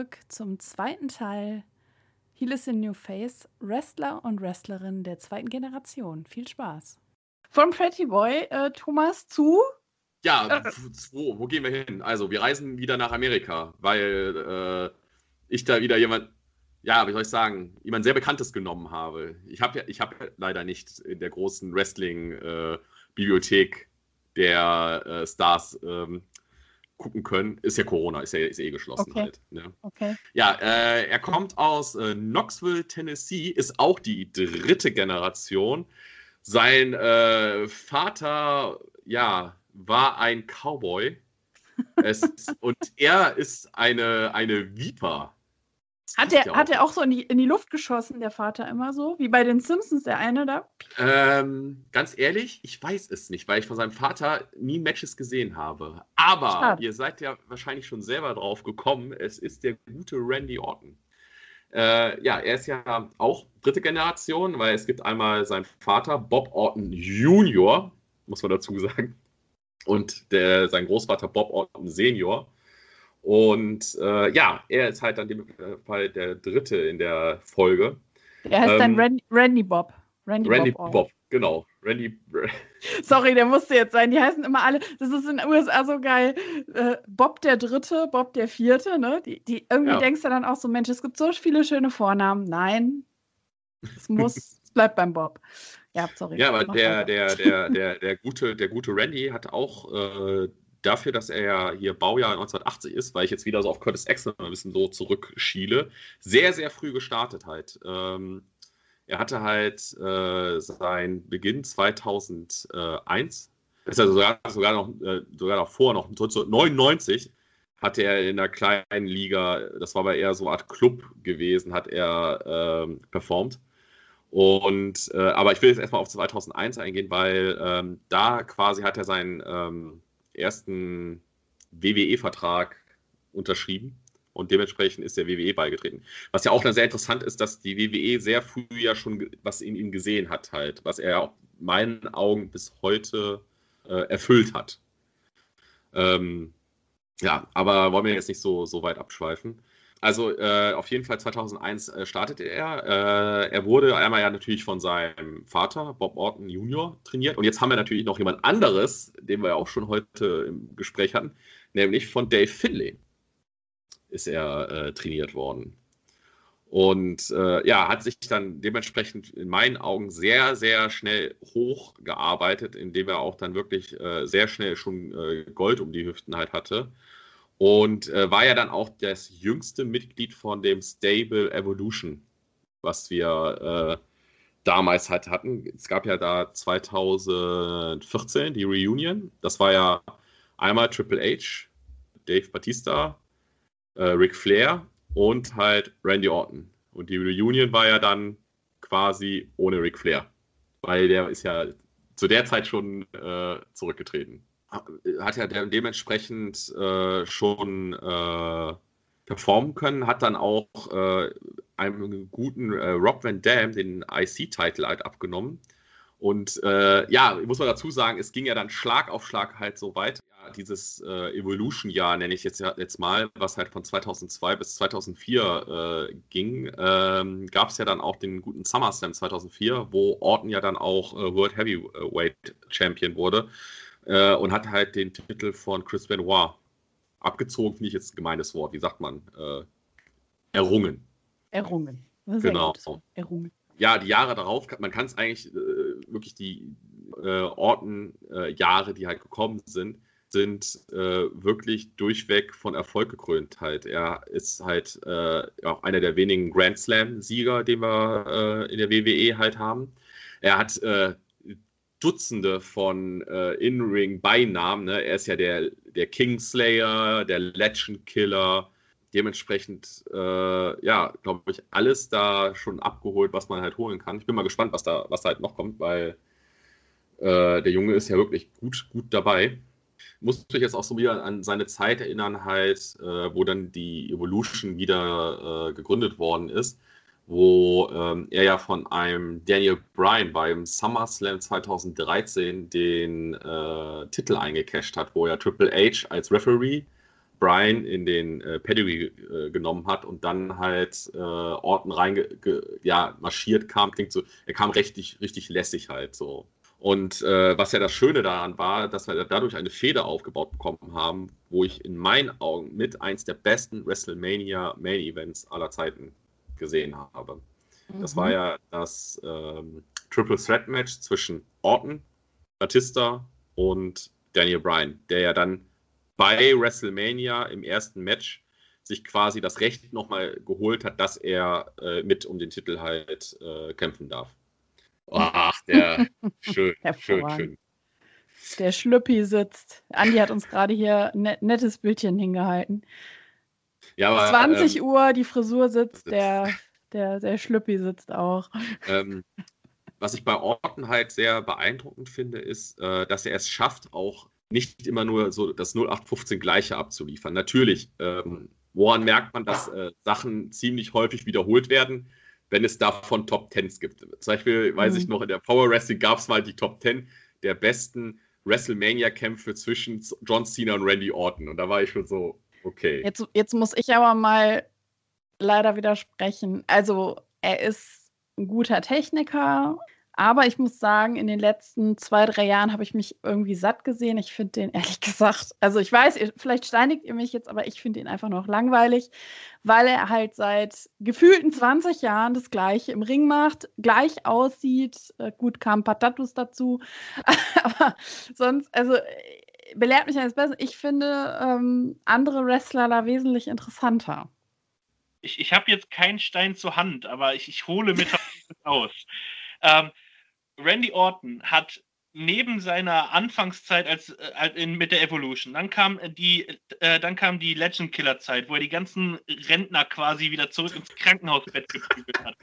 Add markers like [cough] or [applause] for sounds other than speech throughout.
Zurück zum zweiten Teil Heal is in New Face, Wrestler und Wrestlerinnen der zweiten Generation. Viel Spaß. Von Pretty Boy, äh, Thomas, zu? Ja, äh, wo, wo gehen wir hin? Also, wir reisen wieder nach Amerika, weil äh, ich da wieder jemand, ja, wie soll ich sagen, jemand sehr Bekanntes genommen habe. Ich habe ja, ich hab leider nicht in der großen Wrestling-Bibliothek äh, der äh, Stars ähm, gucken können. Ist ja Corona, ist ja, ist ja eh geschlossen okay. halt. Ne? Okay. Ja, äh, er kommt aus äh, Knoxville, Tennessee, ist auch die dritte Generation. Sein äh, Vater, ja, war ein Cowboy. es, und er ist eine, eine Viper. Hat er, hat er auch so in die, in die Luft geschossen, der Vater immer so? Wie bei den Simpsons, der eine da? Ähm, ganz ehrlich, ich weiß es nicht, weil ich von seinem Vater nie Matches gesehen habe. Aber Schade. ihr seid ja wahrscheinlich schon selber drauf gekommen. Es ist der gute Randy Orton. Äh, ja, er ist ja auch dritte Generation, weil es gibt einmal seinen Vater, Bob Orton Jr., muss man dazu sagen, und der, sein Großvater Bob Orton Senior. Und äh, ja, er ist halt dann dem Fall der dritte in der Folge. Er heißt ähm, dann Randy, Randy Bob. Randy, Randy Bob, Bob genau. Randy. [laughs] Sorry, der musste jetzt sein. Die heißen immer alle, das ist in den USA so geil. Äh, Bob der Dritte, Bob der Vierte, ne? Die, die irgendwie ja. denkst du dann auch so, Mensch, es gibt so viele schöne Vornamen. Nein, es [laughs] muss, es bleibt beim Bob. Ja, sorry. Ja, aber der, der, der, der, der, gute, der gute Randy hat auch äh, dafür, dass er ja hier Baujahr 1980 ist, weil ich jetzt wieder so auf Curtis Axel ein bisschen so zurückschiele, sehr, sehr früh gestartet halt. Ähm, er hatte halt äh, seinen Beginn 2001, ist also sogar, sogar, noch, äh, sogar noch vor, noch 1999 hatte er in einer kleinen Liga, das war aber eher so eine Art Club gewesen, hat er ähm, performt. Und, äh, aber ich will jetzt erstmal auf 2001 eingehen, weil ähm, da quasi hat er seinen ähm, ersten WWE-Vertrag unterschrieben und dementsprechend ist der WWE beigetreten. Was ja auch dann sehr interessant ist, dass die WWE sehr früh ja schon was in ihm gesehen hat, halt, was er auch in meinen Augen bis heute äh, erfüllt hat. Ähm, ja, aber wollen wir jetzt nicht so, so weit abschweifen. Also äh, auf jeden Fall 2001 äh, startete er. Äh, er wurde einmal ja natürlich von seinem Vater, Bob Orton Jr., trainiert. Und jetzt haben wir natürlich noch jemand anderes, den wir ja auch schon heute im Gespräch hatten, nämlich von Dave Finlay ist er äh, trainiert worden. Und äh, ja, hat sich dann dementsprechend in meinen Augen sehr, sehr schnell hochgearbeitet, indem er auch dann wirklich äh, sehr schnell schon Gold um die Hüften halt hatte und äh, war ja dann auch das jüngste Mitglied von dem Stable Evolution, was wir äh, damals halt hatten. Es gab ja da 2014 die Reunion. Das war ja einmal Triple H, Dave Batista, äh, Ric Flair und halt Randy Orton. Und die Reunion war ja dann quasi ohne Ric Flair, weil der ist ja zu der Zeit schon äh, zurückgetreten hat ja dementsprechend äh, schon äh, performen können, hat dann auch äh, einem guten äh, Rob Van Dam den IC-Titel halt abgenommen. Und äh, ja, muss man dazu sagen, es ging ja dann Schlag auf Schlag halt so weit. Ja, dieses äh, Evolution-Jahr nenne ich jetzt, jetzt mal, was halt von 2002 bis 2004 ging, ähm, gab es ja dann auch den guten SummerSlam 2004, wo Orton ja dann auch World Heavyweight Champion wurde äh, und hat halt den Titel von Chris Benoit abgezogen, finde ich jetzt ein gemeines Wort, wie sagt man? Äh, errungen. Errungen. Genau. Errungen. Ja, die Jahre darauf, man kann es eigentlich äh, wirklich die äh, Orten-Jahre, die halt gekommen sind, sind äh, wirklich durchweg von Erfolg gekrönt halt. Er ist halt äh, auch einer der wenigen Grand Slam-Sieger, den wir äh, in der WWE halt haben. Er hat äh, Dutzende von äh, In-Ring-Beinamen. Ne? Er ist ja der, der Kingslayer, der Legend Killer. Dementsprechend, äh, ja, glaube ich, alles da schon abgeholt, was man halt holen kann. Ich bin mal gespannt, was da, was da halt noch kommt, weil äh, der Junge ist ja wirklich gut, gut dabei. Muss mich jetzt auch so wieder an seine Zeit erinnern, halt, äh, wo dann die Evolution wieder äh, gegründet worden ist wo ähm, er ja von einem Daniel Bryan beim SummerSlam 2013 den äh, Titel eingecasht hat, wo er Triple H als Referee Brian in den äh, Pedigree äh, genommen hat und dann halt äh, Orton rein ja, marschiert kam, klingt so, er kam richtig, richtig lässig halt so. Und äh, was ja das Schöne daran war, dass wir dadurch eine Feder aufgebaut bekommen haben, wo ich in meinen Augen mit eins der besten WrestleMania Main Events aller Zeiten gesehen habe. Mhm. Das war mhm. ja das ähm, Triple Threat Match zwischen Orton, Batista und Daniel Bryan, der ja dann bei WrestleMania im ersten Match sich quasi das Recht nochmal geholt hat, dass er äh, mit um den Titel halt äh, kämpfen darf. Ach, der [laughs] schön, schön, schön. Der Schlüppi sitzt. Andi hat uns gerade hier ein net, nettes Bildchen hingehalten. Ja, aber, 20 ähm, Uhr, die Frisur sitzt, der, der, der Schlüppi sitzt auch. Ähm, was ich bei Orton halt sehr beeindruckend finde, ist, äh, dass er es schafft, auch nicht immer nur so das 0815 Gleiche abzuliefern. Natürlich, ähm, woran merkt man, dass äh, Sachen ziemlich häufig wiederholt werden? wenn es davon Top Tens gibt. Zum Beispiel, weiß mhm. ich noch, in der Power Wrestling gab es mal die Top Ten der besten WrestleMania-Kämpfe zwischen John Cena und Randy Orton. Und da war ich schon so, okay. Jetzt, jetzt muss ich aber mal leider widersprechen. Also, er ist ein guter Techniker, aber ich muss sagen, in den letzten zwei, drei Jahren habe ich mich irgendwie satt gesehen. Ich finde den ehrlich [laughs] gesagt, also ich weiß, vielleicht steinigt ihr mich jetzt, aber ich finde ihn einfach noch langweilig, weil er halt seit gefühlten 20 Jahren das Gleiche im Ring macht, gleich aussieht. Äh, gut, kam ein paar Tattoos dazu, [laughs] aber sonst, also belehrt mich eines Besseren. Ich finde ähm, andere Wrestler da wesentlich interessanter. Ich, ich habe jetzt keinen Stein zur Hand, aber ich, ich hole mit [laughs] aus. Ähm, Randy Orton hat neben seiner Anfangszeit als, äh, in, mit der Evolution, dann kam die, äh, dann kam die Legend Killer Zeit, wo er die ganzen Rentner quasi wieder zurück ins Krankenhausbett geprügelt hat.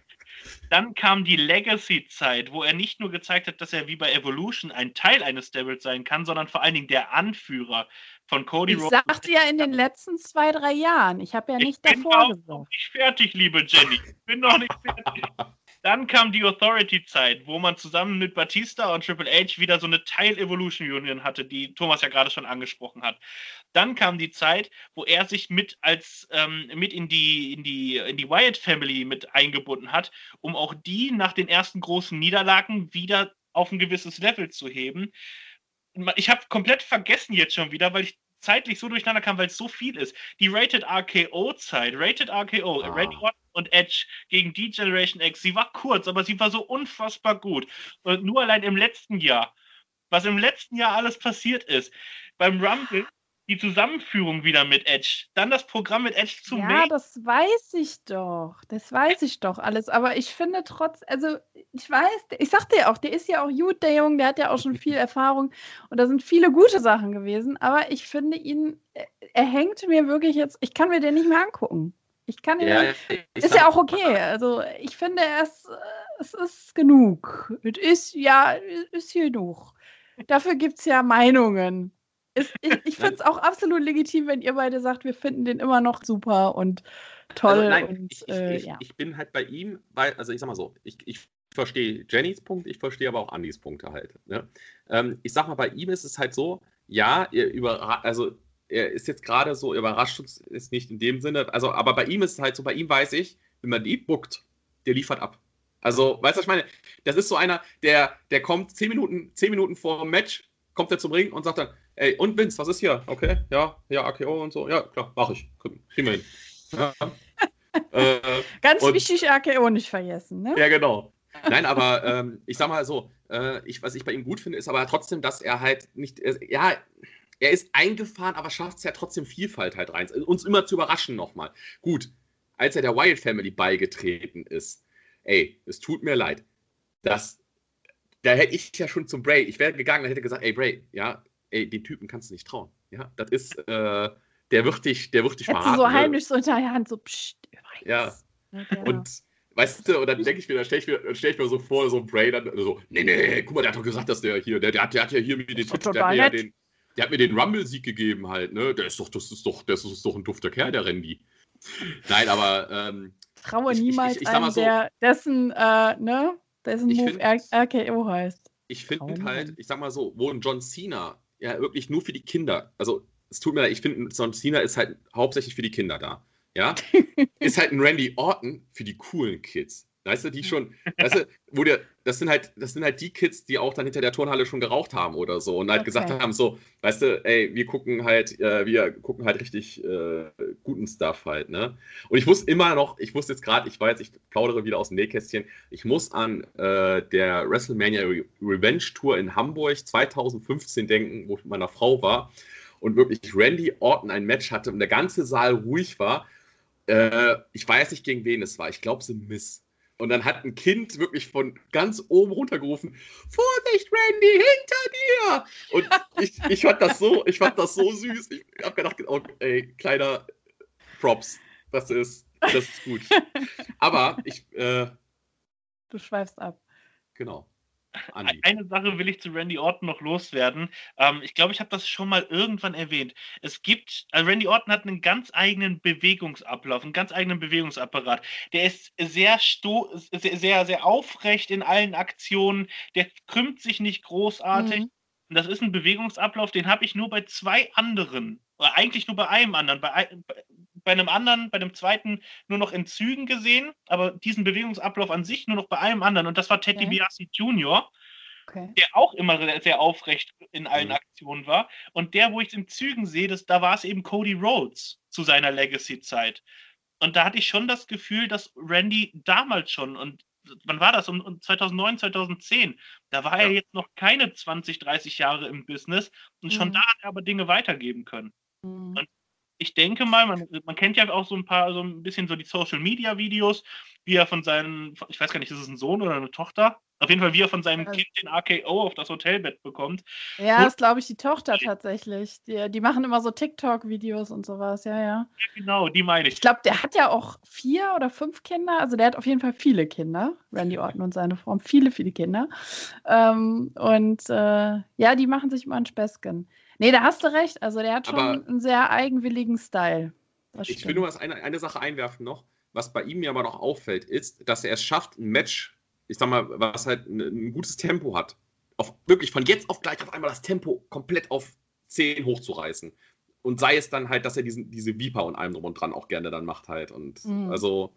Dann kam die Legacy-Zeit, wo er nicht nur gezeigt hat, dass er wie bei Evolution ein Teil eines Devils sein kann, sondern vor allen Dingen der Anführer von Cody Ich sagte ja in den letzten zwei, drei Jahren. Ich habe ja nicht ich davor gesagt. Ich bin noch nicht fertig, liebe Jenny. Ich bin noch nicht fertig. [laughs] Dann kam die Authority-Zeit, wo man zusammen mit Batista und Triple H wieder so eine Teil-Evolution-Union hatte, die Thomas ja gerade schon angesprochen hat. Dann kam die Zeit, wo er sich mit als ähm, mit in die, in die, in die Wyatt Family mit eingebunden hat, um auch die nach den ersten großen Niederlagen wieder auf ein gewisses Level zu heben. Ich habe komplett vergessen jetzt schon wieder, weil ich zeitlich so durcheinander kam, weil es so viel ist. Die Rated RKO-Zeit, Rated RKO, ah. Randy Orton und Edge gegen die Generation X, sie war kurz, aber sie war so unfassbar gut. Und nur allein im letzten Jahr, was im letzten Jahr alles passiert ist, beim Rumble die Zusammenführung wieder mit Edge, dann das Programm mit Edge zum Ja, Main. das weiß ich doch. Das weiß ich doch alles. Aber ich finde trotz, also ich weiß, ich sagte ja auch, der ist ja auch gut, der Junge, der hat ja auch schon viel Erfahrung und da sind viele gute Sachen gewesen. Aber ich finde ihn, er hängt mir wirklich jetzt, ich kann mir den nicht mehr angucken. Ich kann ihn, ja, ist ja auch okay. Also ich finde, es, es ist genug. Es ist ja, ist genug. Dafür gibt es ja Meinungen ist, ich ich finde es auch absolut legitim, wenn ihr beide sagt, wir finden den immer noch super und toll. Also nein, und, ich, äh, ich, ja. ich, bin halt bei ihm, weil, also ich sag mal so, ich, ich verstehe Jennys Punkt, ich verstehe aber auch Andys Punkte halt. Ne? Ähm, ich sag mal, bei ihm ist es halt so, ja, er über, also er ist jetzt gerade so, überrascht uns ist nicht in dem Sinne, also, aber bei ihm ist es halt so, bei ihm weiß ich, wenn man die buckt, der liefert ab. Also, weißt du, was ich meine? Das ist so einer, der, der kommt zehn Minuten, zehn Minuten vor dem Match, kommt er zum Ring und sagt dann, ey, und Vince, was ist hier? Okay, ja, ja, AKO und so. Ja, klar, mach ich. Kriegen wir hin. Ja. [laughs] äh, Ganz und, wichtig, AKO nicht vergessen, ne? Ja, genau. Nein, aber ähm, ich sag mal so, äh, ich, was ich bei ihm gut finde, ist aber trotzdem, dass er halt nicht, er, ja, er ist eingefahren, aber schafft es ja trotzdem Vielfalt halt rein. Uns immer zu überraschen nochmal. Gut, als er der Wild Family beigetreten ist, ey, es tut mir leid. Das, da hätte ich ja schon zum Bray, ich wäre gegangen und hätte gesagt, ey Bray, ja, ey, den Typen kannst du nicht trauen. Ja, das ist, äh, der wird dich, der wird dich verraten. so ne? heimlich so hinter der Hand so, psst, übrigens. Ja. ja. Und weißt du, und dann denke ich mir, dann stelle ich, mir, stell ich mir so vor, so ein Bray dann so, nee, nee, guck mal, der hat doch gesagt, dass der hier, der, der, hat, der hat ja hier mir den, Tipp, der, hat ja den, der hat mir den Rumble-Sieg gegeben halt, ne? Der ist doch, das ist doch, das ist doch ein dufter Kerl, der Randy. Nein, aber ähm, traue niemals ich, ich, ich einem, so, der, dessen, äh, ne, dessen Move find, RKO heißt. Ich finde halt, ich sag mal so, wo ein John Cena ja wirklich nur für die Kinder, also es tut mir leid, ich finde, John Cena ist halt hauptsächlich für die Kinder da. Ja? [laughs] ist halt ein Randy Orton für die coolen Kids. Weißt du, die schon, weißt du, wo der, das sind halt, das sind halt die Kids, die auch dann hinter der Turnhalle schon geraucht haben oder so und halt okay. gesagt haben, so, weißt du, ey, wir gucken halt, äh, wir gucken halt richtig äh, guten Stuff halt, ne? Und ich muss immer noch, ich muss jetzt gerade, ich weiß, ich plaudere wieder aus dem Nähkästchen, ich muss an äh, der WrestleMania Re Revenge Tour in Hamburg 2015 denken, wo ich mit meiner Frau war und wirklich Randy Orton ein Match hatte und der ganze Saal ruhig war. Äh, ich weiß nicht, gegen wen es war. Ich glaube, sie Miss und dann hat ein Kind wirklich von ganz oben runtergerufen: Vorsicht, Randy, hinter dir! Und ich, ich fand das so, ich fand das so süß. Ich habe gedacht, oh, ey, kleiner Props. Das ist, das ist gut. Aber ich. Äh, du schweifst ab. Genau. Andi. Eine Sache will ich zu Randy Orton noch loswerden. Ähm, ich glaube, ich habe das schon mal irgendwann erwähnt. Es gibt, also Randy Orton hat einen ganz eigenen Bewegungsablauf, einen ganz eigenen Bewegungsapparat. Der ist sehr, sto sehr, sehr, sehr aufrecht in allen Aktionen. Der krümmt sich nicht großartig. Mhm. Und das ist ein Bewegungsablauf, den habe ich nur bei zwei anderen, oder eigentlich nur bei einem anderen. Bei, bei einem anderen, bei dem zweiten nur noch in Zügen gesehen, aber diesen Bewegungsablauf an sich nur noch bei einem anderen. Und das war Teddy okay. Biassi Jr., okay. der auch immer sehr aufrecht in allen mhm. Aktionen war. Und der, wo ich es in Zügen sehe, das, da war es eben Cody Rhodes zu seiner Legacy-Zeit. Und da hatte ich schon das Gefühl, dass Randy damals schon, und wann war das? Um, 2009, 2010. Da war ja. er jetzt noch keine 20, 30 Jahre im Business und schon mhm. da hat er aber Dinge weitergeben können. Mhm. Und ich denke mal, man, man, kennt ja auch so ein paar, so ein bisschen so die Social Media Videos, wie er von seinem, ich weiß gar nicht, ist es ein Sohn oder eine Tochter? Auf jeden Fall, wie er von seinem Kind den AKO auf das Hotelbett bekommt. Ja, das ist, glaube ich, die Tochter tatsächlich. Die, die machen immer so TikTok-Videos und sowas, ja, ja. Ja, genau, die meine ich. Ich glaube, der hat ja auch vier oder fünf Kinder. Also der hat auf jeden Fall viele Kinder. Randy Orton und seine Frau haben viele, viele Kinder. Ähm, und äh, ja, die machen sich immer ein Späßchen. Nee, da hast du recht. Also der hat schon aber einen sehr eigenwilligen Style. ich will nur was eine, eine Sache einwerfen noch. Was bei ihm ja aber noch auffällt, ist, dass er es schafft, ein Match, ich sag mal, was halt ein, ein gutes Tempo hat, auf, wirklich von jetzt auf gleich auf einmal das Tempo komplett auf 10 hochzureißen. Und sei es dann halt, dass er diesen, diese Viper und allem drum und dran auch gerne dann macht halt. Und mhm. also.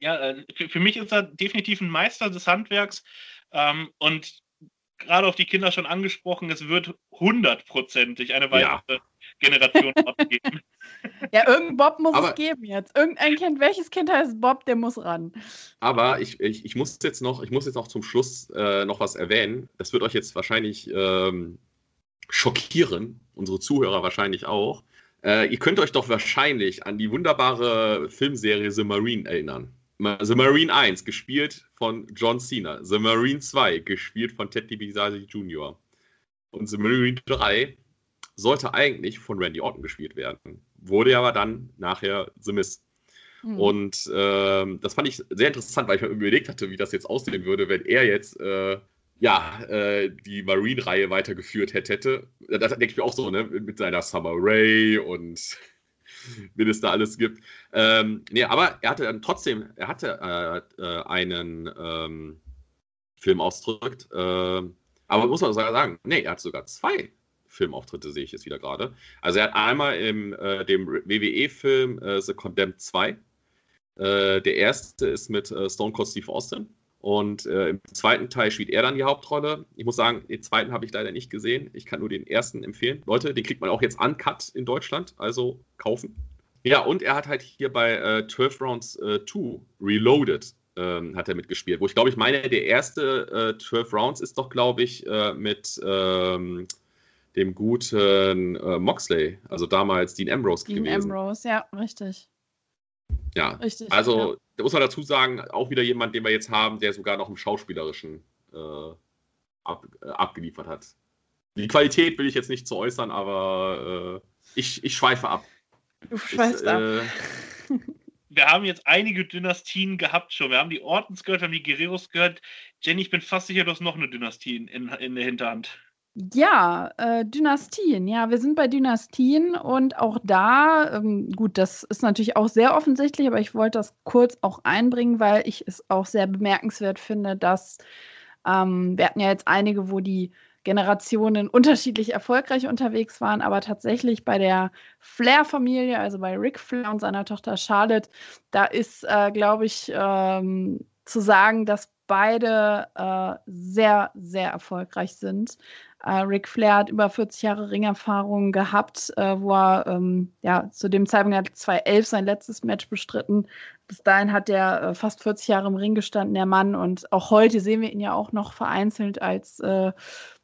Ja, äh, für, für, mich ist er definitiv ein Meister des Handwerks. Ähm, und gerade auf die Kinder schon angesprochen, es wird hundertprozentig eine weitere ja. Generation [laughs] abgeben. Ja, irgendein Bob muss aber, es geben jetzt. Irgendein Kind, welches Kind heißt Bob, der muss ran. Aber ich, ich, ich muss jetzt noch, ich muss jetzt auch zum Schluss äh, noch was erwähnen. Das wird euch jetzt wahrscheinlich ähm, schockieren, unsere Zuhörer wahrscheinlich auch. Äh, ihr könnt euch doch wahrscheinlich an die wunderbare Filmserie The Marine erinnern. The Marine 1, gespielt von John Cena. The Marine 2, gespielt von Ted DiBiase Jr. Und The Marine 3 sollte eigentlich von Randy Orton gespielt werden. Wurde aber dann nachher The Miz. Mhm. Und äh, das fand ich sehr interessant, weil ich mir überlegt hatte, wie das jetzt aussehen würde, wenn er jetzt äh, ja, äh, die Marine-Reihe weitergeführt hätte. Das denke ich mir auch so, ne? Mit seiner Summer Ray und [laughs] wen es da alles gibt. Ähm, nee, aber er hatte dann trotzdem, er hatte äh, äh, einen ähm, Film ausgedrückt. Äh, aber muss man sagen, nee, er hat sogar zwei Filmauftritte, sehe ich jetzt wieder gerade. Also er hat einmal im äh, dem WWE-Film äh, The Condemned 2. Äh, der erste ist mit Stone Cold Steve Austin. Und äh, im zweiten Teil spielt er dann die Hauptrolle. Ich muss sagen, den zweiten habe ich leider nicht gesehen. Ich kann nur den ersten empfehlen. Leute, den kriegt man auch jetzt uncut in Deutschland, also kaufen. Ja, und er hat halt hier bei äh, 12 Rounds äh, 2 Reloaded ähm, hat er mitgespielt. Wo ich glaube, ich meine, der erste äh, 12 Rounds ist doch, glaube ich, äh, mit ähm, dem guten äh, Moxley, also damals Dean Ambrose Dean gewesen. Dean Ambrose, ja, richtig. Ja, richtig, also ja. da muss man dazu sagen, auch wieder jemand, den wir jetzt haben, der sogar noch im Schauspielerischen äh, ab, äh, abgeliefert hat. Die Qualität will ich jetzt nicht zu äußern, aber äh, ich, ich schweife ab. Du schweifst ab. Äh, [laughs] wir haben jetzt einige Dynastien gehabt schon. Wir haben die Ortens gehört, wir haben die Guerreros gehört. Jenny, ich bin fast sicher, du hast noch eine Dynastie in, in der Hinterhand. Ja, äh, Dynastien. Ja, wir sind bei Dynastien und auch da, ähm, gut, das ist natürlich auch sehr offensichtlich, aber ich wollte das kurz auch einbringen, weil ich es auch sehr bemerkenswert finde, dass ähm, wir hatten ja jetzt einige, wo die Generationen unterschiedlich erfolgreich unterwegs waren, aber tatsächlich bei der Flair-Familie, also bei Ric Flair und seiner Tochter Charlotte, da ist, äh, glaube ich, ähm, zu sagen, dass beide äh, sehr, sehr erfolgreich sind. Äh, Ric Flair hat über 40 Jahre Ringerfahrung gehabt, äh, wo er ähm, ja, zu dem Zeitpunkt hat 2011 sein letztes Match bestritten. Bis dahin hat er äh, fast 40 Jahre im Ring gestanden, der Mann. Und auch heute sehen wir ihn ja auch noch vereinzelt als, äh,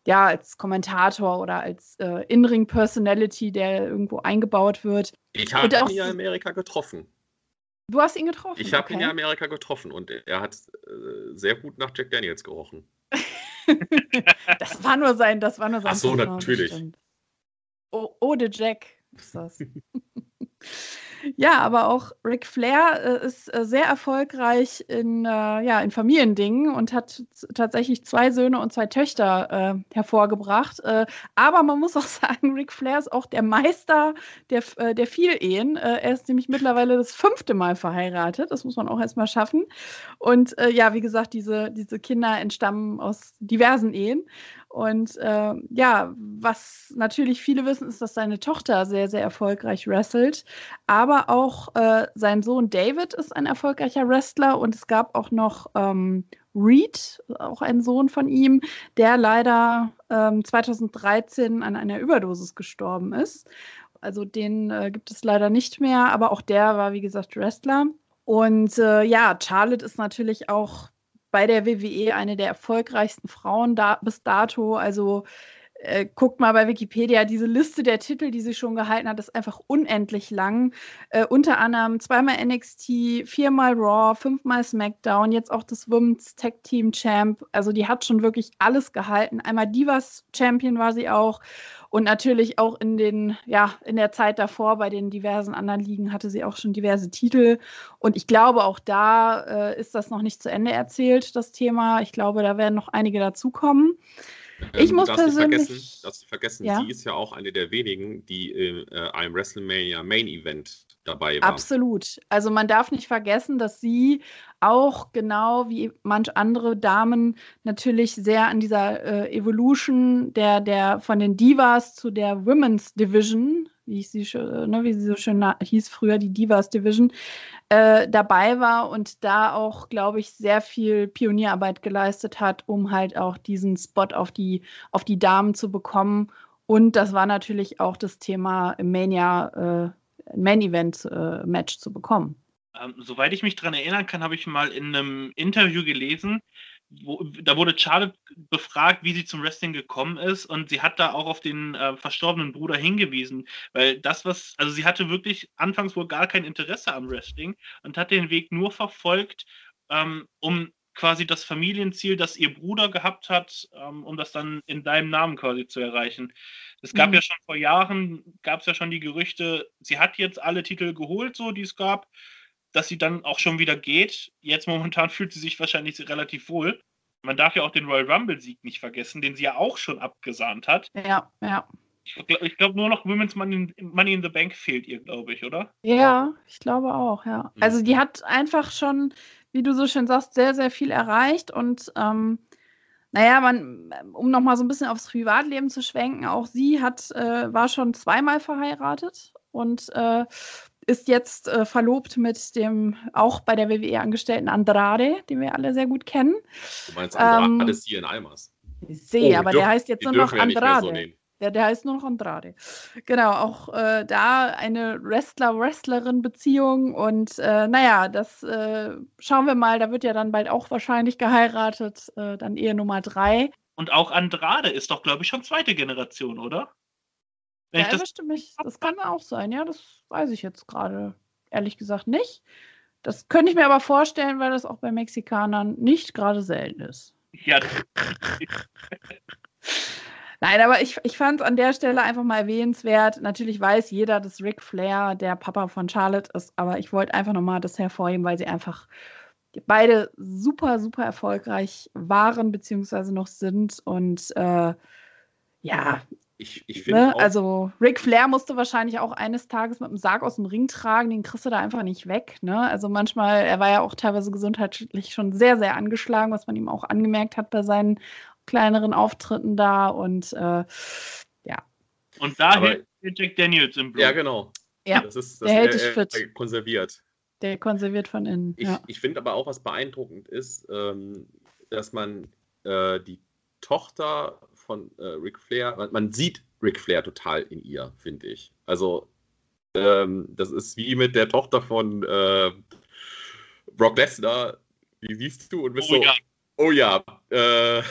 ja, als Kommentator oder als äh, In-Ring-Personality, der irgendwo eingebaut wird. Ich habe ihn ja in Amerika getroffen. Du hast ihn getroffen? Ich habe okay. ihn in Amerika getroffen und er hat äh, sehr gut nach Jack Daniels gerochen. [laughs] das war nur sein, das war nur sein. Ach so, natürlich. Oh, Ode Jack ist das. [laughs] Ja, aber auch Ric Flair äh, ist äh, sehr erfolgreich in, äh, ja, in Familiendingen und hat tatsächlich zwei Söhne und zwei Töchter äh, hervorgebracht. Äh, aber man muss [laughs] auch sagen, Ric Flair ist auch der Meister der, äh, der Vielehen. er ist nämlich mittlerweile das fünfte Mal verheiratet. Das muss man auch erstmal schaffen. Und ja, wie gesagt, diese, diese Kinder entstammen aus diversen Ehen. Und äh, ja, was natürlich viele wissen, ist, dass seine Tochter sehr, sehr erfolgreich wrestelt. Aber auch äh, sein Sohn David ist ein erfolgreicher Wrestler. Und es gab auch noch ähm, Reed, auch ein Sohn von ihm, der leider ähm, 2013 an einer Überdosis gestorben ist. Also den äh, gibt es leider nicht mehr, aber auch der war, wie gesagt, Wrestler. Und äh, ja, Charlotte ist natürlich auch bei der WWE eine der erfolgreichsten Frauen da, bis dato. Also äh, guckt mal bei Wikipedia, diese Liste der Titel, die sie schon gehalten hat, ist einfach unendlich lang. Äh, unter anderem zweimal NXT, viermal Raw, fünfmal SmackDown, jetzt auch das Women's Tag Team Champ. Also die hat schon wirklich alles gehalten. Einmal Divas Champion war sie auch. Und natürlich auch in den, ja, in der Zeit davor bei den diversen anderen Ligen hatte sie auch schon diverse Titel. Und ich glaube, auch da äh, ist das noch nicht zu Ende erzählt, das Thema. Ich glaube, da werden noch einige dazukommen. Ich ähm, muss persönlich. Du vergessen, ja? sie ist ja auch eine der wenigen, die äh, einem WrestleMania Main Event dabei war. Absolut. Also man darf nicht vergessen, dass sie auch genau wie manch andere Damen natürlich sehr an dieser äh, Evolution der, der von den Divas zu der Women's Division, wie ich sie ne, wie sie so schön hieß früher, die Divas Division, äh, dabei war und da auch, glaube ich, sehr viel Pionierarbeit geleistet hat, um halt auch diesen Spot auf die, auf die Damen zu bekommen. Und das war natürlich auch das Thema Mania, äh, Main Event äh, Match zu bekommen. Ähm, soweit ich mich daran erinnern kann, habe ich mal in einem Interview gelesen, wo, da wurde Charlotte befragt, wie sie zum Wrestling gekommen ist und sie hat da auch auf den äh, verstorbenen Bruder hingewiesen, weil das, was, also sie hatte wirklich anfangs wohl gar kein Interesse am Wrestling und hat den Weg nur verfolgt, ähm, um quasi das Familienziel, das ihr Bruder gehabt hat, ähm, um das dann in deinem Namen quasi zu erreichen. Es gab mhm. ja schon vor Jahren, gab es ja schon die Gerüchte, sie hat jetzt alle Titel geholt, so die es gab dass sie dann auch schon wieder geht. Jetzt momentan [laughs] fühlt sie sich wahrscheinlich relativ wohl. Man darf ja auch den Royal Rumble-Sieg nicht vergessen, den sie ja auch schon abgesahnt hat. Ja, ja. Ich glaube glaub nur noch Women's Money in, Money in the Bank fehlt ihr, glaube ich, oder? Ja, ich glaube auch, ja. Mhm. Also die hat einfach schon, wie du so schön sagst, sehr, sehr viel erreicht und ähm, naja, man, um nochmal so ein bisschen aufs Privatleben zu schwenken, auch sie hat, äh, war schon zweimal verheiratet und äh, ist jetzt äh, verlobt mit dem auch bei der WWE angestellten Andrade, den wir alle sehr gut kennen. Du meinst Andrade ähm, ist hier in Almas? Ich sehe, oh, aber dürfen, der heißt jetzt nur noch Andrade. So der, der heißt nur noch Andrade. Genau, auch äh, da eine Wrestler-Wrestlerin-Beziehung und äh, naja, das äh, schauen wir mal, da wird ja dann bald auch wahrscheinlich geheiratet, äh, dann Ehe Nummer drei. Und auch Andrade ist doch, glaube ich, schon zweite Generation, oder? Wenn ja, das, mich, das kann auch sein, ja, das weiß ich jetzt gerade ehrlich gesagt nicht. Das könnte ich mir aber vorstellen, weil das auch bei Mexikanern nicht gerade selten ist. Ja. [laughs] Nein, aber ich, ich fand es an der Stelle einfach mal erwähnenswert. Natürlich weiß jeder, dass Ric Flair der Papa von Charlotte ist, aber ich wollte einfach nochmal das hervorheben, weil sie einfach beide super, super erfolgreich waren, beziehungsweise noch sind. Und äh, ja, ich, ich finde. Ne? Also, Ric Flair musste wahrscheinlich auch eines Tages mit dem Sarg aus dem Ring tragen, den kriegst du da einfach nicht weg. Ne? Also, manchmal, er war ja auch teilweise gesundheitlich schon sehr, sehr angeschlagen, was man ihm auch angemerkt hat bei seinen kleineren Auftritten da und äh, ja. Und da hält Jack Daniels im Blut. Ja, genau. Ja, das ist, das der hält dich fit. konserviert. Der konserviert von innen. Ich, ja. ich finde aber auch, was beeindruckend ist, ähm, dass man äh, die Tochter von äh, Ric Flair, man, man, sieht Ric Flair total in ihr, finde ich. Also, ähm, das ist wie mit der Tochter von äh, Brock Lesnar. Die siehst du und bist oh, so, ja. Oh ja, äh,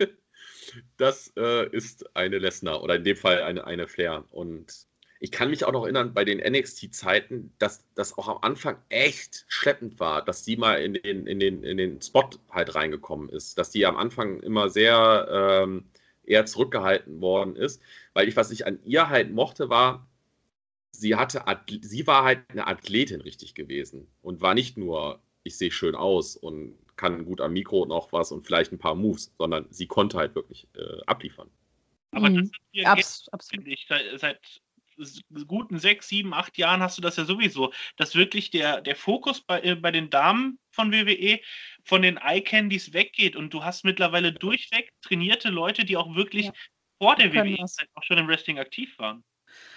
[laughs] das äh, ist eine Lesnar oder in dem Fall eine, eine Flair. Und ich kann mich auch noch erinnern, bei den NXT-Zeiten, dass das auch am Anfang echt schleppend war, dass sie mal in den, in den, in den Spot halt reingekommen ist. Dass die am Anfang immer sehr ähm, eher zurückgehalten worden ist. Weil ich, was ich an ihr halt mochte, war, sie hatte, sie war halt eine Athletin richtig gewesen und war nicht nur, ich sehe schön aus und kann gut am Mikro noch was und vielleicht ein paar Moves, sondern sie konnte halt wirklich äh, abliefern. Aber mhm. das Abs absolut. Ich, seit guten sechs, sieben, acht Jahren hast du das ja sowieso, dass wirklich der, der Fokus bei, äh, bei den Damen von WWE von den Eye-Candies weggeht und du hast mittlerweile durchweg trainierte Leute, die auch wirklich ja. vor der WWE auch schon im Wrestling aktiv waren.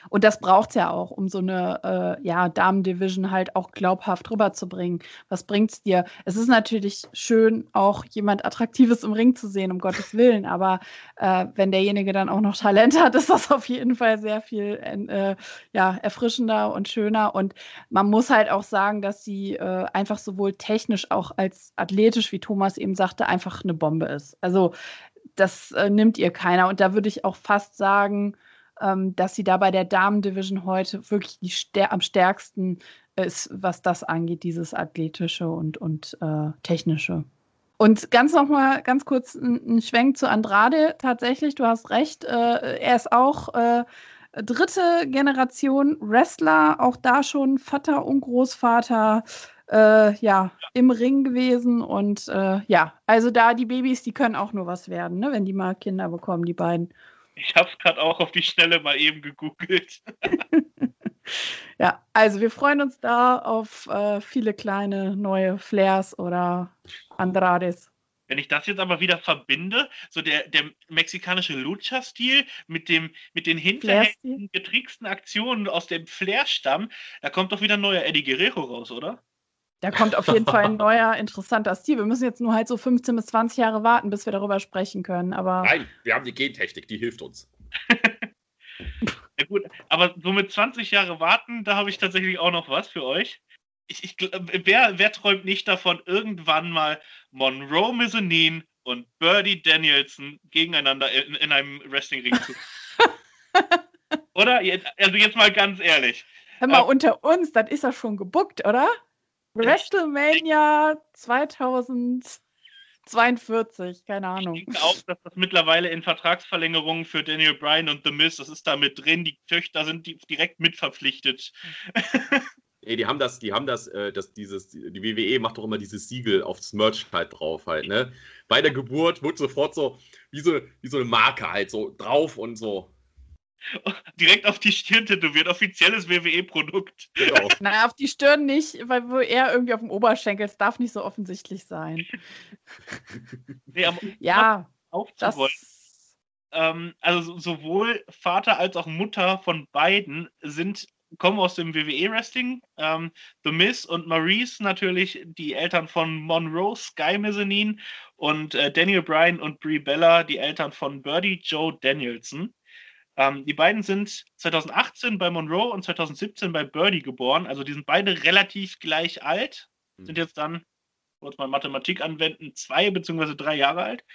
Und das braucht es ja auch, um so eine äh, ja, Damen-Division halt auch glaubhaft rüberzubringen. Was bringt es dir? Es ist natürlich schön, auch jemand Attraktives im Ring zu sehen, um Gottes Willen. Aber äh, wenn derjenige dann auch noch Talent hat, ist das auf jeden Fall sehr viel äh, ja, erfrischender und schöner. Und man muss halt auch sagen, dass sie äh, einfach sowohl technisch auch als athletisch, wie Thomas eben sagte, einfach eine Bombe ist. Also das äh, nimmt ihr keiner. Und da würde ich auch fast sagen, ähm, dass sie da bei der Damen-Division heute wirklich die stär am stärksten ist, was das angeht, dieses athletische und, und äh, technische. Und ganz nochmal, ganz kurz ein, Schwenk zu Andrade. Tatsächlich, du hast recht, äh, er ist auch äh, dritte Generation Wrestler, auch da schon Vater und Großvater. Äh, ja, im Ring gewesen und äh, ja, also da die Babys, die können auch nur was werden, ne, wenn die mal Kinder bekommen, die beiden. Ich habe es gerade auch auf die Schnelle mal eben gegoogelt. [laughs] ja, also wir freuen uns da auf äh, viele kleine neue Flairs oder Andrades. Wenn ich das jetzt aber wieder verbinde, so der, der mexikanische Lucha-Stil mit, mit den hinterhältigen, getricksten Aktionen aus dem Flair-Stamm, da kommt doch wieder ein neuer Eddie Guerrero raus, oder? Da kommt auf jeden Fall ein [laughs] neuer, interessanter Stil. Wir müssen jetzt nur halt so 15 bis 20 Jahre warten, bis wir darüber sprechen können. Aber Nein, wir haben die Gentechnik, die hilft uns. [laughs] ja gut, aber so mit 20 Jahre warten, da habe ich tatsächlich auch noch was für euch. Ich, ich, wer, wer träumt nicht davon, irgendwann mal Monroe Mizzanin und Birdie Danielson gegeneinander in, in einem Wrestling-Ring zu. [laughs] oder? Also jetzt mal ganz ehrlich. Hör mal, ähm, unter uns, das ist ja schon gebuckt, oder? WrestleMania 2042, keine Ahnung. Ich denke auch, dass das mittlerweile in Vertragsverlängerungen für Daniel Bryan und The Miz, das ist da mit drin, die Töchter sind die direkt mitverpflichtet. [laughs] Nee, die haben das, die haben das, äh, das, dieses, die WWE macht doch immer dieses Siegel aufs Merch halt drauf halt, ne? Bei der Geburt wird sofort so, wie so, wie so eine Marke halt so drauf und so. Direkt auf die Stirn tätowiert, offizielles WWE-Produkt. Genau. Naja, auf die Stirn nicht, weil wo er irgendwie auf dem Oberschenkel, es darf nicht so offensichtlich sein. [laughs] nee, ja, aufzuwollen. Ähm, also sowohl Vater als auch Mutter von beiden sind kommen aus dem WWE-Wrestling. Ähm, The Miz und Maurice natürlich die Eltern von Monroe Sky Mezzanine und äh, Daniel Bryan und Brie Bella die Eltern von Birdie Joe Danielson. Ähm, die beiden sind 2018 bei Monroe und 2017 bei Birdie geboren. Also die sind beide relativ gleich alt. Mhm. Sind jetzt dann, kurz mal Mathematik anwenden, zwei bzw. drei Jahre alt.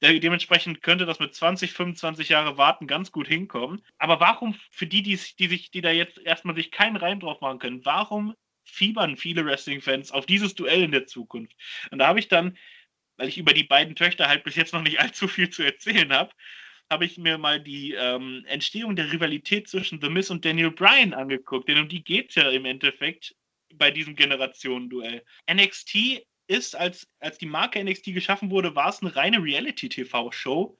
De dementsprechend könnte das mit 20, 25 Jahre Warten ganz gut hinkommen. Aber warum, für die, die, die sich, die da jetzt erstmal sich keinen Reim drauf machen können, warum fiebern viele Wrestling-Fans auf dieses Duell in der Zukunft? Und da habe ich dann, weil ich über die beiden Töchter halt bis jetzt noch nicht [laughs] allzu viel zu erzählen habe, habe ich mir mal die ähm, Entstehung der Rivalität zwischen The Miz und Daniel Bryan angeguckt, denn um die geht es ja im Endeffekt bei diesem Generationenduell. NXT ist, als, als die Marke NXT geschaffen wurde, war es eine reine Reality-TV-Show,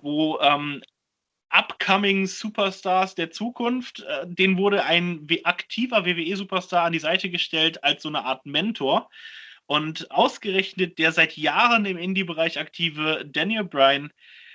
wo ähm, upcoming Superstars der Zukunft, äh, denen wurde ein aktiver WWE-Superstar an die Seite gestellt als so eine Art Mentor. Und ausgerechnet der seit Jahren im Indie-Bereich aktive Daniel Bryan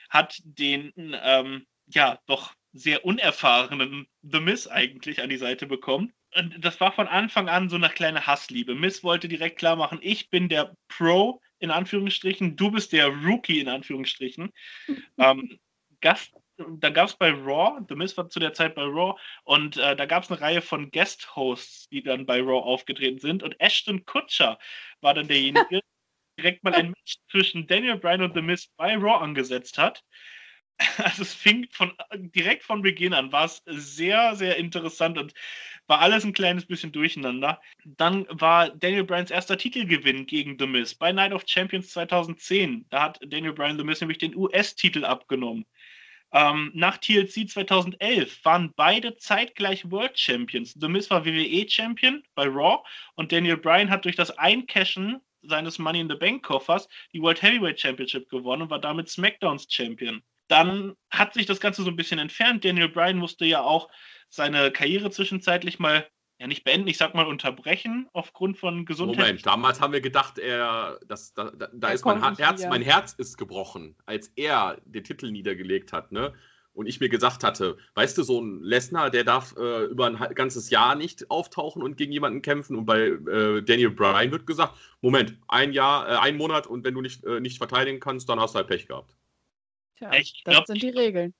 hat den, ähm, ja, doch sehr unerfahrenen The Miz eigentlich an die Seite bekommen. Und das war von Anfang an so eine kleine Hassliebe. Miz wollte direkt klar machen, ich bin der Pro in Anführungsstrichen, du bist der Rookie in Anführungsstrichen. [laughs] ähm, Gast da gab es bei Raw, The Miz war zu der Zeit bei Raw, und äh, da gab es eine Reihe von Guest-Hosts, die dann bei Raw aufgetreten sind. Und Ashton Kutcher war dann derjenige, der [laughs] direkt mal ein Match zwischen Daniel Bryan und The Miz bei Raw angesetzt hat. [laughs] Also es fing von direkt von Beginn an, war es sehr, sehr interessant und war alles ein kleines bisschen durcheinander. Dann war Daniel Bryans erster Titelgewinn gegen The Miz bei Night of Champions 2010. Da hat Daniel Bryan The Miz nämlich den US-Titel abgenommen. Ähm, nach TLC 2011 waren beide zeitgleich World Champions. The Miz war WWE Champion bei Raw und Daniel Bryan hat durch das Eincashen seines Money in the Bank Koffers die World Heavyweight Championship gewonnen und war damit SmackDowns Champion. Dann hat sich das Ganze so ein bisschen entfernt. Daniel Bryan musste ja auch seine Karriere zwischenzeitlich mal ja nicht beenden, ich sag mal unterbrechen aufgrund von Gesundheit. Moment, damals haben wir gedacht, er, das, da, da, da ist mein Herz, mein Herz ist gebrochen, als er den Titel niedergelegt hat, ne? Und ich mir gesagt hatte, weißt du, so ein Lesnar, der darf äh, über ein ganzes Jahr nicht auftauchen und gegen jemanden kämpfen. Und bei äh, Daniel Bryan wird gesagt, Moment, ein Jahr, äh, ein Monat und wenn du nicht, äh, nicht verteidigen kannst, dann hast du halt Pech gehabt. Tja, ich das glaub, sind die Regeln.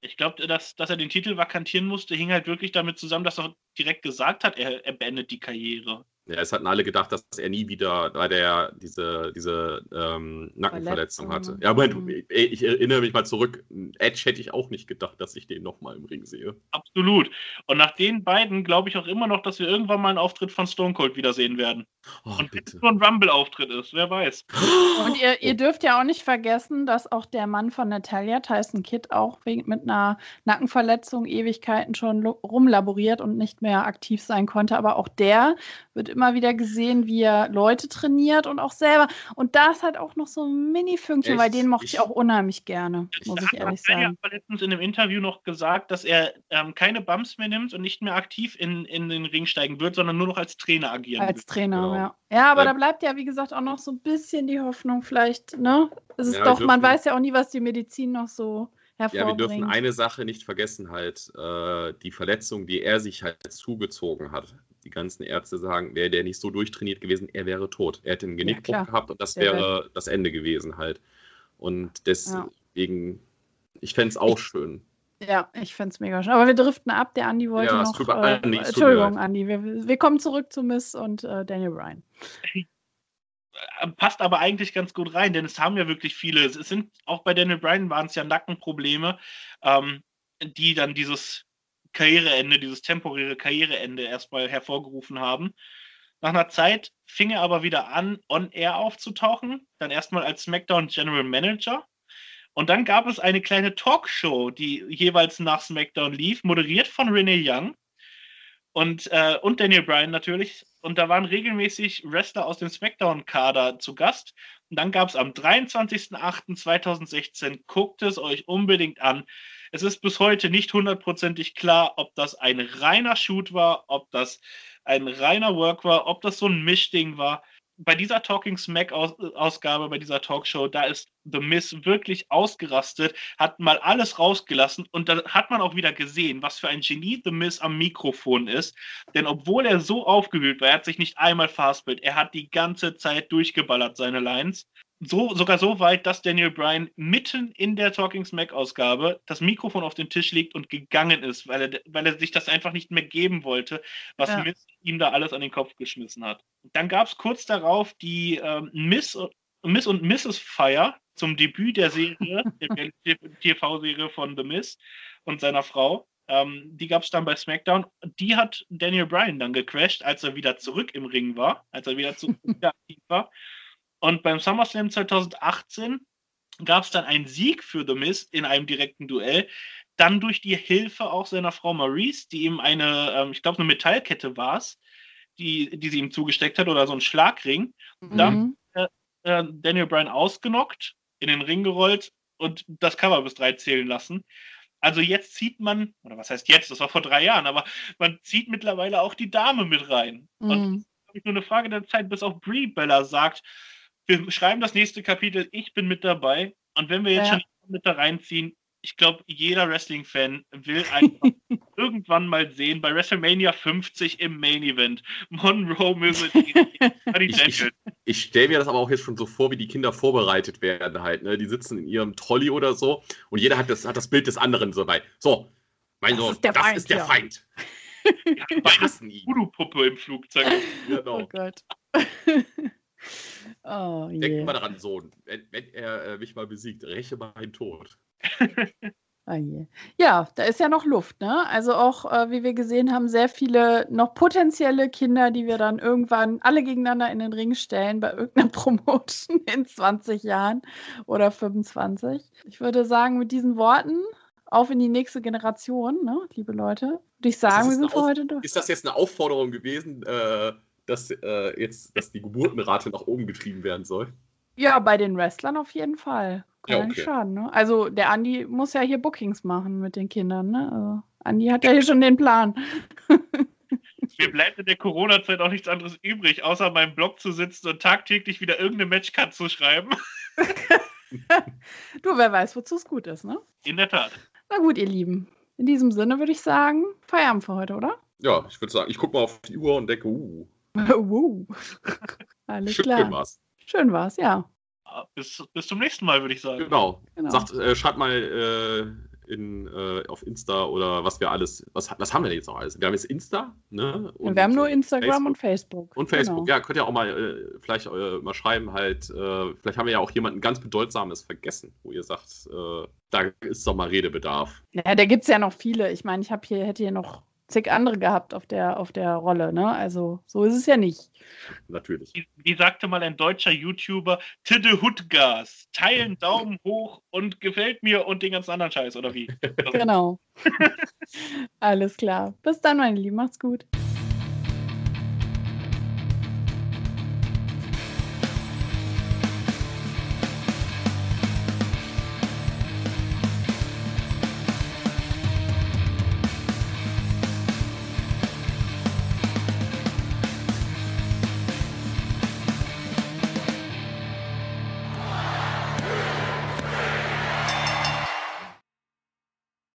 Ich glaube, dass, dass er den Titel vakantieren musste, hing halt wirklich damit zusammen, dass er direkt gesagt hat, er, er beendet die Karriere. Ja, es hatten alle gedacht, dass er nie wieder, weil der diese, diese ähm, Nackenverletzung hatte. Ja, Moment, mhm. ich, ich, erinnere mich mal zurück. Edge hätte ich auch nicht gedacht, dass ich den nochmal im Ring sehe. Absolut. Und nach den beiden glaube ich auch immer noch, dass wir irgendwann mal einen Auftritt von Stone Cold wiedersehen werden. Oh, Und wenn es nur ein Rumble-Auftritt ist, wer weiß. Und ihr, ihr, dürft ja auch nicht vergessen, dass auch der Mann von Natalia, Tyson Kidd, auch wegen, mit einer Nackenverletzung Ewigkeiten schon rumlaboriert und nicht mehr aktiv sein konnte. Aber auch der wird immer wieder gesehen, wie er Leute trainiert und auch selber. Und da ist halt auch noch so ein Mini-Fünkchen, weil den mochte ich, ich, auch unheimlich gerne, muss ich ehrlich sagen. Er hat letztens in einem Interview noch gesagt, dass er ähm, keine Bumps mehr nimmt und nicht mehr aktiv in, in den Ring steigen wird, sondern nur noch als Trainer agieren als wird. Als Trainer, genau. ja. Ja, aber ja. da bleibt ja, wie gesagt, auch noch so ein bisschen die Hoffnung, vielleicht, ne? Es ist ja, doch, man weiß ja auch nie, was die Medizin noch so ja, wir dürfen eine Sache nicht vergessen, halt, äh, die Verletzung, die er sich halt zugezogen hat die ganzen Ärzte sagen, wäre der nicht so durchtrainiert gewesen, er wäre tot. Er hätte einen Genickbruch ja, gehabt und das der wäre wär... das Ende gewesen halt. Und deswegen, ja. ich fände es auch ich, schön. Ja, ich fände es mega schön. Aber wir driften ab. Der Andi wollte ja, noch. Tut, äh, Andi, Entschuldigung, Andi. Wir, wir, kommen zurück zu Miss und äh, Daniel Bryan. Passt aber eigentlich ganz gut rein, denn es haben ja wirklich viele. Es sind auch bei Daniel Bryan waren es ja Nackenprobleme, ähm, die dann dieses Karriereende, dieses temporäre Karriereende erstmal hervorgerufen haben. Nach einer Zeit fing er aber wieder an, on-air aufzutauchen, dann erstmal als SmackDown General Manager. Und dann gab es eine kleine Talkshow, die jeweils nach SmackDown lief, moderiert von Renee Young und, äh, und Daniel Bryan natürlich. Und da waren regelmäßig Wrestler aus dem SmackDown-Kader zu Gast. Und dann gab es am 23.08.2016, guckt es euch unbedingt an, es ist bis heute nicht hundertprozentig klar, ob das ein reiner Shoot war, ob das ein reiner Work war, ob das so ein Mischding war. Bei dieser Talking Smack Ausgabe, bei dieser Talkshow, da ist The Miss wirklich ausgerastet, hat mal alles rausgelassen und da hat man auch wieder gesehen, was für ein Genie The Miss am Mikrofon ist. Denn obwohl er so aufgewühlt war, er hat sich nicht einmal verhaspelt, er hat die ganze Zeit durchgeballert, seine Lines so, sogar so weit, dass Daniel Bryan mitten in der Talking Smack-Ausgabe das Mikrofon auf den Tisch legt und gegangen ist, weil er, weil er sich das einfach nicht mehr geben wollte, was ja. Miss ihm da alles an den Kopf geschmissen hat. Dann gab es kurz darauf die ähm, Miss, Miss und Mrs. Fire zum Debüt der Serie, [laughs] der TV-Serie von The Miss und seiner Frau. Ähm, die gab es dann bei SmackDown. Die hat Daniel Bryan dann gecrashed, als er wieder zurück im Ring war, als er wieder, zu, [laughs] wieder aktiv war. Und beim SummerSlam 2018 gab es dann einen Sieg für The Miz in einem direkten Duell. Dann durch die Hilfe auch seiner Frau Maurice, die ihm eine, ähm, ich glaube, eine Metallkette war es, die, die sie ihm zugesteckt hat oder so ein Schlagring. Mhm. Dann äh, äh, Daniel Bryan ausgenockt, in den Ring gerollt und das Cover bis drei zählen lassen. Also jetzt zieht man, oder was heißt jetzt, das war vor drei Jahren, aber man zieht mittlerweile auch die Dame mit rein. Mhm. Und nur eine Frage der Zeit, bis auch Brie Bella sagt, wir schreiben das nächste Kapitel, ich bin mit dabei. Und wenn wir jetzt ja. schon mit da reinziehen, ich glaube, jeder Wrestling-Fan will einfach [laughs] irgendwann mal sehen, bei WrestleMania 50 im Main Event, Monroe Mizzet [laughs] ich, ich, ich stelle mir das aber auch jetzt schon so vor, wie die Kinder vorbereitet werden halt. Ne? Die sitzen in ihrem Trolley oder so und jeder hat das, hat das Bild des anderen so bei. So, mein Sohn, das, das ist der ja. Feind. Ja, [laughs] wir hassen ihn. Voodoo-Puppe im Flugzeug. Genau. Oh Gott. Oh, yeah. Denk mal daran, Sohn, wenn, wenn er äh, mich mal besiegt, räche meinen Tod. [laughs] Oh ja, da ist ja noch Luft, ne? Also auch, äh, wie wir gesehen haben, sehr viele noch potenzielle Kinder, die wir dann irgendwann alle gegeneinander in den Ring stellen bei irgendeiner [laughs] Promotion in 20 Jahren oder 25. Ich würde sagen, mit diesen Worten auf in die nächste Generation, ne, liebe Leute. Würde ich sagen, wir sind für heute durch. Ist das jetzt eine Aufforderung gewesen, äh, dass äh, jetzt dass die Geburtenrate nach oben getrieben werden soll? Ja, bei den Wrestlern auf jeden Fall. Kann ja, okay. schaden, ne? Also der Andi muss ja hier Bookings machen mit den Kindern, ne? Also, Andi hat ja hier schon den Plan. [laughs] Mir bleibt in der Corona-Zeit auch nichts anderes übrig, außer meinem Blog zu sitzen und tagtäglich wieder irgendeine Matchcut zu schreiben. [laughs] du, wer weiß, wozu es gut ist, ne? In der Tat. Na gut, ihr Lieben. In diesem Sinne würde ich sagen, Feierabend für heute, oder? Ja, ich würde sagen, ich gucke mal auf die Uhr und denke, uh. [laughs] uh. Alles Schön klar. war's. Schön war's, ja bis, bis zum nächsten Mal, würde ich sagen. Genau. genau. Sagt, äh, schreibt mal äh, in, äh, auf Insta oder was wir alles. Was, was haben wir denn jetzt noch alles? Wir haben jetzt Insta, ne? Und, wir haben nur Instagram Facebook. und Facebook. Und Facebook, genau. ja, könnt ihr auch mal äh, vielleicht äh, mal schreiben, halt, äh, vielleicht haben wir ja auch jemanden ganz Bedeutsames vergessen, wo ihr sagt, da ist doch mal Redebedarf. Ja, da gibt es ja noch viele. Ich meine, ich habe hier, hätte hier noch zig andere gehabt auf der, auf der Rolle. Ne? Also so ist es ja nicht. Natürlich. Wie, wie sagte mal ein deutscher YouTuber, Tidde Hutgas, teilen, Daumen hoch und gefällt mir und den ganzen anderen Scheiß, oder wie? [laughs] genau. [laughs] Alles klar. Bis dann, meine Lieben. Macht's gut.